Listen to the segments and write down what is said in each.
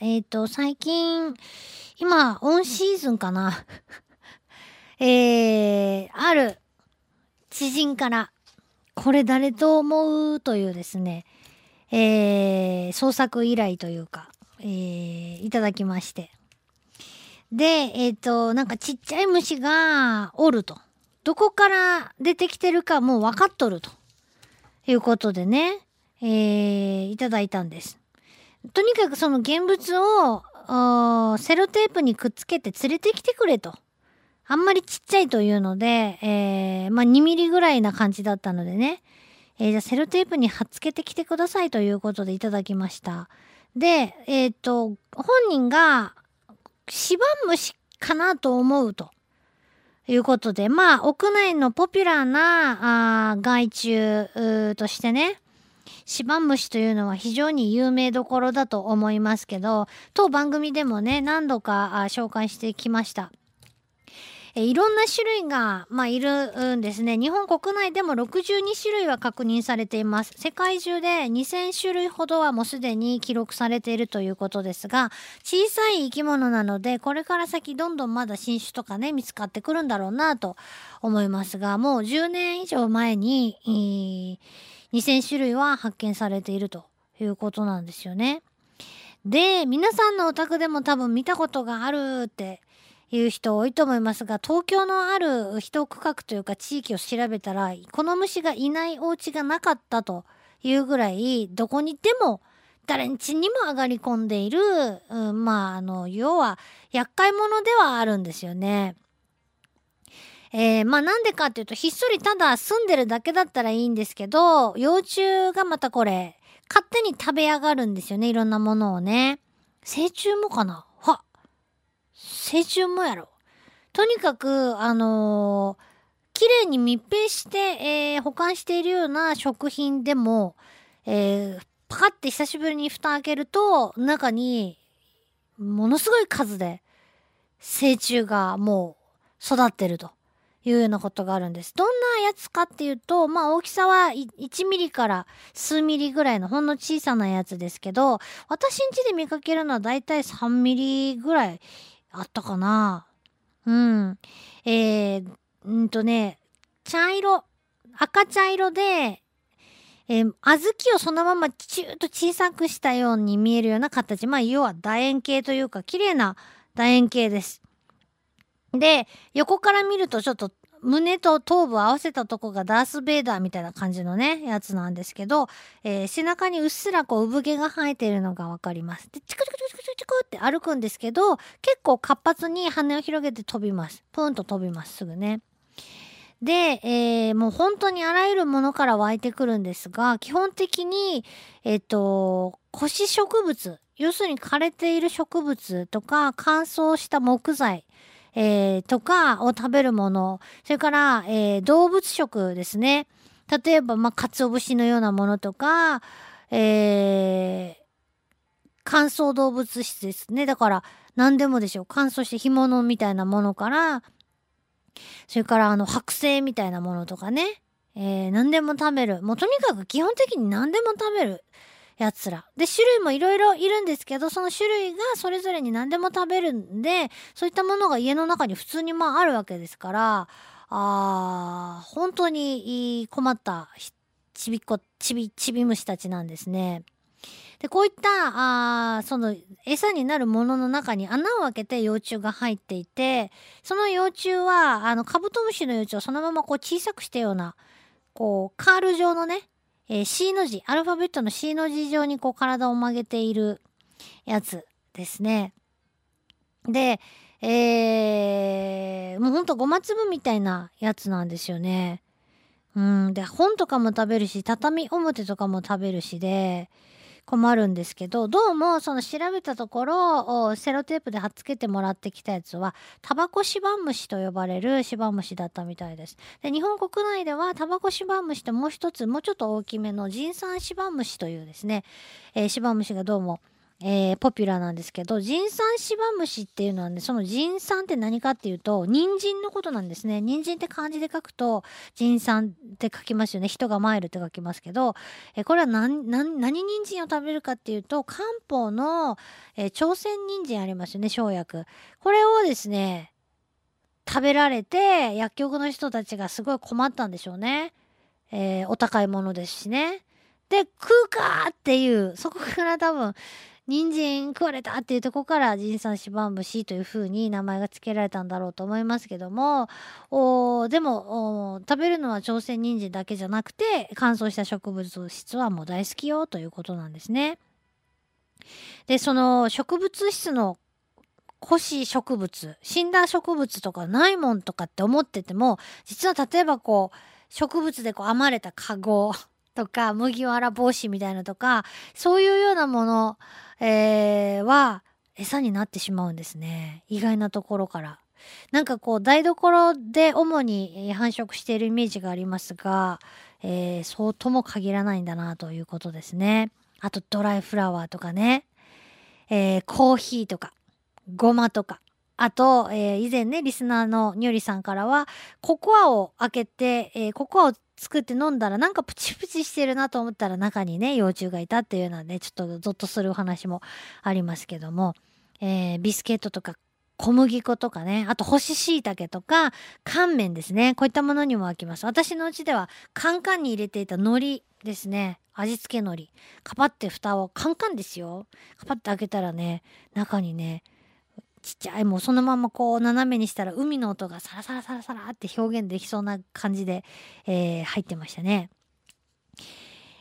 えっ、と、最近、今、オンシーズンかな。えー、ある知人から、これ誰と思うというですね、えー、創作依頼というか、えー、いただきまして。で、えっ、と、なんかちっちゃい虫がおると。どこから出てきてるかもう分かっとると。いうことでね、えー、いただいたんです。とにかくその現物をセロテープにくっつけて連れてきてくれと。あんまりちっちゃいというので、えー、まあ2ミリぐらいな感じだったのでね、えーじゃあセロテープに貼っつけてきてくださいということでいただきました。で、えっ、と、本人がシバンムシかなと思うと。いうことで、まあ、屋内のポピュラーなあー害虫としてね、シバンムシというのは非常に有名どころだと思いますけど、当番組でもね、何度か紹介してきました。えいろんな種類が、まあ、いるんですね。日本国内でも62種類は確認されています。世界中で2000種類ほどはもうすでに記録されているということですが、小さい生き物なので、これから先どんどんまだ新種とかね、見つかってくるんだろうなと思いますが、もう10年以上前に、えー2000種類は発見されているということなんですよね。で、皆さんのお宅でも多分見たことがあるっていう人多いと思いますが、東京のある一区画というか地域を調べたら、この虫がいないお家がなかったというぐらい、どこにでも誰ん家にも上がり込んでいる、うん、まあ、あの、要は厄介者ではあるんですよね。えー、まあなんでかっていうと、ひっそりただ住んでるだけだったらいいんですけど、幼虫がまたこれ、勝手に食べやがるんですよね、いろんなものをね。成虫もかな？は成虫もやろ。とにかく、あのー綺麗に密閉して、えー保管しているような食品でも、えーパカって久しぶりに蓋開けると、中に、ものすごい数で、成虫がもう育ってるというようなことがあるんです。どんなやつかっていうと、まあ大きさは1ミリから数ミリぐらいのほんの小さなやつですけど、私ん家で見かけるのはだいたい3ミリぐらいあったかな。うん。えー、んとね、茶色、赤茶色で、えー小豆をそのままチューッと小さくしたように見えるような形。まあ、要は楕円形というか、綺麗な楕円形です。で、横から見るとちょっと胸と頭部を合わせたとこがダース・ベイダーみたいな感じのね、やつなんですけど、えー背中にうっすらこう産毛が生えているのがわかります。で、チクチクチクチクチクって歩くんですけど、結構活発に羽を広げて飛びます。プーンと飛びます、すぐね。で、えーもう本当にあらゆるものから湧いてくるんですが、基本的に、えっ、と、腰植物、要するに枯れている植物とか、乾燥した木材、えーとかを食べるもの、それから、えー動物食ですね。例えば、まあ、鰹節のようなものとか、えー乾燥動物質ですね。だから、何でもでしょう。乾燥して干物みたいなものから、それからあの剥製みたいなものとかね、えー何でも食べる。もうとにかく基本的に何でも食べるやつら。で、種類もいろいろいるんですけど、その種類がそれぞれに何でも食べるんで、そういったものが家の中に普通にまああるわけですから、あー本当に困ったちびっこ、ちび、ちび虫たちなんですね。で、こういった、あその、餌になるものの中に穴を開けて幼虫が入っていて、その幼虫は、あの、カブトムシの幼虫をそのままこう小さくしたような、こう、カール状のね、えー C の字、アルファベットの C の字状にこう体を曲げているやつですね。で、えー、もうほんとごま粒みたいなやつなんですよね。うん。で、本とかも食べるし、畳表とかも食べるしで、困るんですけど、どうもその調べたところ、をセロテープで貼っつけてもらってきたやつは、タバコシバムシと呼ばれるシバムシだったみたいです。で、日本国内ではタバコシバンムシともう一つ、もうちょっと大きめのジンサンシバムシというですね、えーシバムシがどうも、えー、ポピュラーなんですけど、ジンサンシバムシっていうのはね、そのジンサンって何かっていうと、人参のことなんですね。人参って漢字で書くと、ジンサンって書きますよね。人が参るって書きますけど、えー、これは何、何、何人参を食べるかっていうと、漢方の、えー、朝鮮人参ありますよね、生薬。これをですね、食べられて、薬局の人たちがすごい困ったんでしょうね。えー、お高いものですしね。で、食うかっていう、そこから多分、人参食われたっていうとこからジンサンシバンムシという風に名前が付けられたんだろうと思いますけどもおでも食べるのは朝鮮人参だけじゃなくて乾燥した植物質はもう大好きよということなんですね。でその植物質の古死植物死んだ植物とかないもんとかって思ってても実は例えばこう植物でこう編まれたカゴとか麦わら帽子みたいなとかそういうようなものえー、は餌になってしまうんですね。意外なところから。なんかこう台所で主に繁殖しているイメージがありますが、えー、そうとも限らないんだなということですね。あとドライフラワーとかね、えー、コーヒーとか、ごまとか、あと、えー、以前ね、リスナーのニョリさんからは、ココアを開けて、えー、ココアを作って飲んだらなんかプチプチしてるなと思ったら中にね、幼虫がいたっていうようなね、ちょっとゾッとするお話もありますけども、えー、ビスケットとか小麦粉とかね、あと干し椎茸とか乾麺ですね。こういったものにも飽きます。私のうちではカンカンに入れていた海苔ですね。味付け海苔。カパって蓋をカンカンですよ。カパって開けたらね、中にね、ちっちゃいもうそのままこう斜めにしたら海の音がサラサラサラサラって表現できそうな感じで、えー、入ってましたね。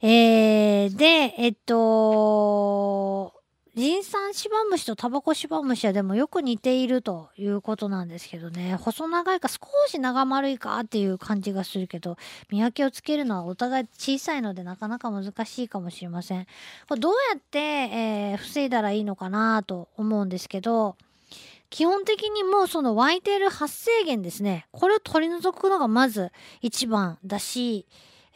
えー、で、えっと、リン酸シバムシとタバコシバムシはでもよく似ているということなんですけどね。細長いか少し長丸いかっていう感じがするけど、見分けをつけるのはお互い小さいのでなかなか難しいかもしれません。これどうやって、えー、防いだらいいのかなと思うんですけど、基本的にもうその湧いている発生源ですね。これを取り除くのがまず一番だし、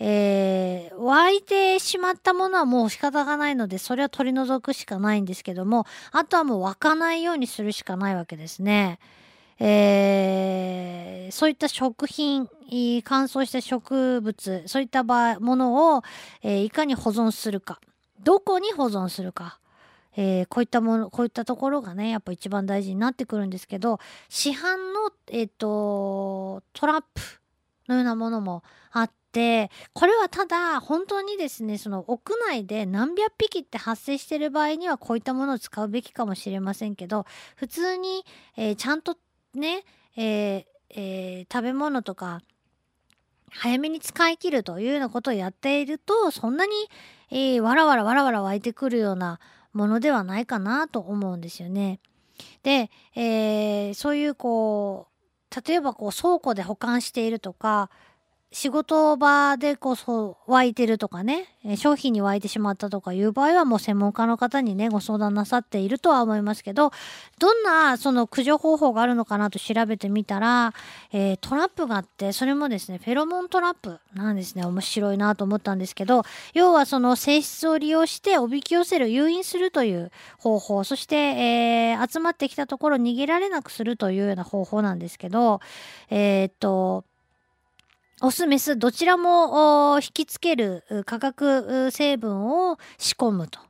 えー、湧いてしまったものはもう仕方がないので、それは取り除くしかないんですけども、あとはもう湧かないようにするしかないわけですね。えー、そういった食品、乾燥した植物、そういった場ものを、えー、いかに保存するか、どこに保存するか。えー、こういったものこういったところがねやっぱ一番大事になってくるんですけど市販の、えーと、トラップのようなものもあってこれはただ本当にですねその屋内で何百匹って発生してる場合にはこういったものを使うべきかもしれませんけど普通に、えー、ちゃんとね、えーえー、食べ物とか早めに使い切るというようなことをやっているとそんなに、えー、わらわらわらわら湧いてくるようなものではないかなと思うんですよね。で、えー、そういうこう例えばこう倉庫で保管しているとか仕事場でこそ湧いてるとかね、商品に湧いてしまったとかいう場合はもう専門家の方にね、ご相談なさっているとは思いますけど、どんなその駆除方法があるのかなと調べてみたら、えー、トラップがあって、それもですね、フェロモントラップなんですね。面白いなと思ったんですけど、要はその性質を利用しておびき寄せる、誘引するという方法、そして、えー、集まってきたところ逃げられなくするというような方法なんですけど、えー、っと、オス、メス、どちらも引きつける化学成分を仕込むと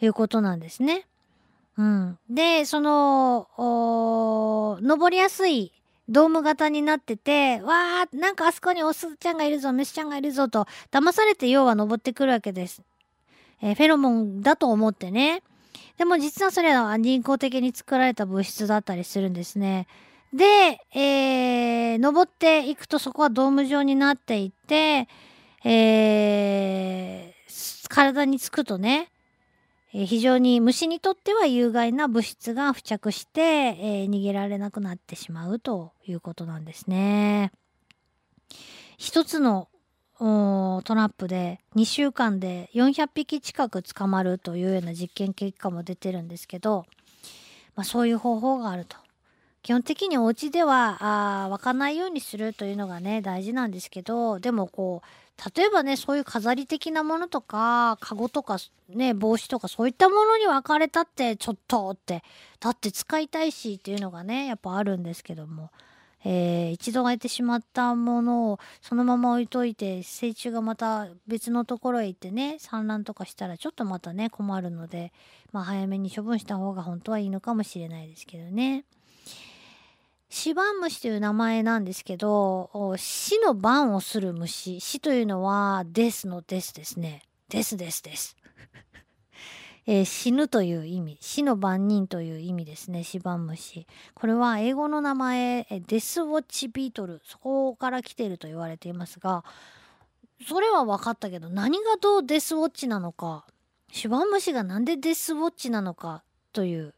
いうことなんですね。うん。で、その、登りやすいドーム型になってて、わー、なんかあそこにオスちゃんがいるぞ、メスちゃんがいるぞと、騙されて要は登ってくるわけです。えー、フェロモンだと思ってね。でも実はそれは人工的に作られた物質だったりするんですね。で、えー、登っていくとそこはドーム状になっていて、えー、体につくとね、えー、非常に虫にとっては有害な物質が付着して、えー、逃げられなくなってしまうということなんですね。一つのトラップで2週間で400匹近く捕まるというような実験結果も出てるんですけど、まあ、そういう方法があると。基本的にお家ではあ湧かないようにするというのがね大事なんですけどでもこう例えばねそういう飾り的なものとかカゴとかね帽子とかそういったものに分かれたってちょっとってだって使いたいしっていうのがねやっぱあるんですけども、えー、一度空いてしまったものをそのまま置いといて成虫がまた別のところへ行ってね産卵とかしたらちょっとまたね困るので、まあ、早めに処分した方が本当はいいのかもしれないですけどね。シバンムシという名前なんですけど、死の番をする虫。死というのは、ですのですですね。ですですです。えー、死ぬという意味。死の番人という意味ですね。シバンムシ。これは英語の名前、デスウォッチビートル。そこから来ていると言われていますが、それは分かったけど、何がどうデスウォッチなのか、シバンムシがなんでデスウォッチなのかという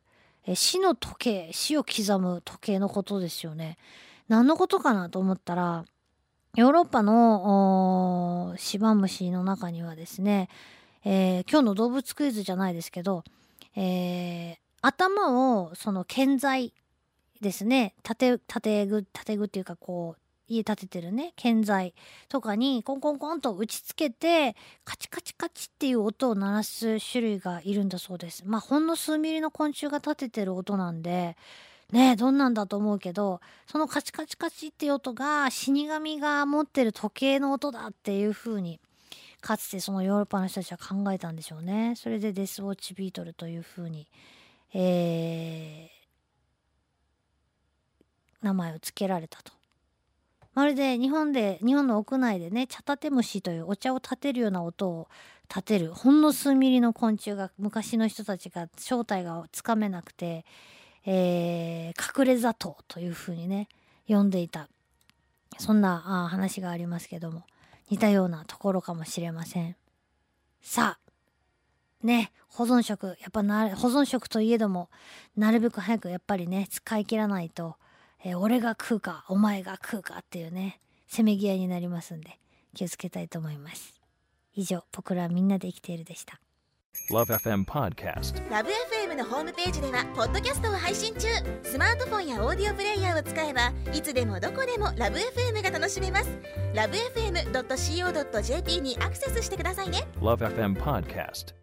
え死の時計死を刻む時計のことですよね。何のことかなと思ったらヨーロッパのシバムシの中にはですね、えー、今日の動物クイズじゃないですけど、えー、頭をその建材ですね縦縦具縦具っていうかこう家建ててるね建材とかにコンコンコンと打ちつけてカチカチカチっていう音を鳴らす種類がいるんだそうです。まあほんの数ミリの昆虫が立ててる音なんでねえどんなんだと思うけどそのカチカチカチっていう音が死神が持ってる時計の音だっていう風にかつてそのヨーロッパの人たちは考えたんでしょうね。それでデスウォッチビートルという風に、えー、名前を付けられたと。まるで日本で日本の屋内でね茶立て虫というお茶を立てるような音を立てるほんの数ミリの昆虫が昔の人たちが正体がつかめなくて、えー、隠れ砂糖というふうにね呼んでいたそんなあ話がありますけども似たようなところかもしれません。さあね保存食やっぱな保存食といえどもなるべく早くやっぱりね使い切らないとえー、俺が食うかお前が食うかっていうねせめぎ合いになりますんで気をつけたいと思います。以上僕らみんなで生きているでした。LoveFM Podcast LoveFM のホームページではポッドキャストを配信中。スマートフォンやオーディオプレイヤーを使えばいつでもどこでも LoveFM が楽しめます。LoveFM.co.jp にアクセスしてくださいね。LoveFM Podcast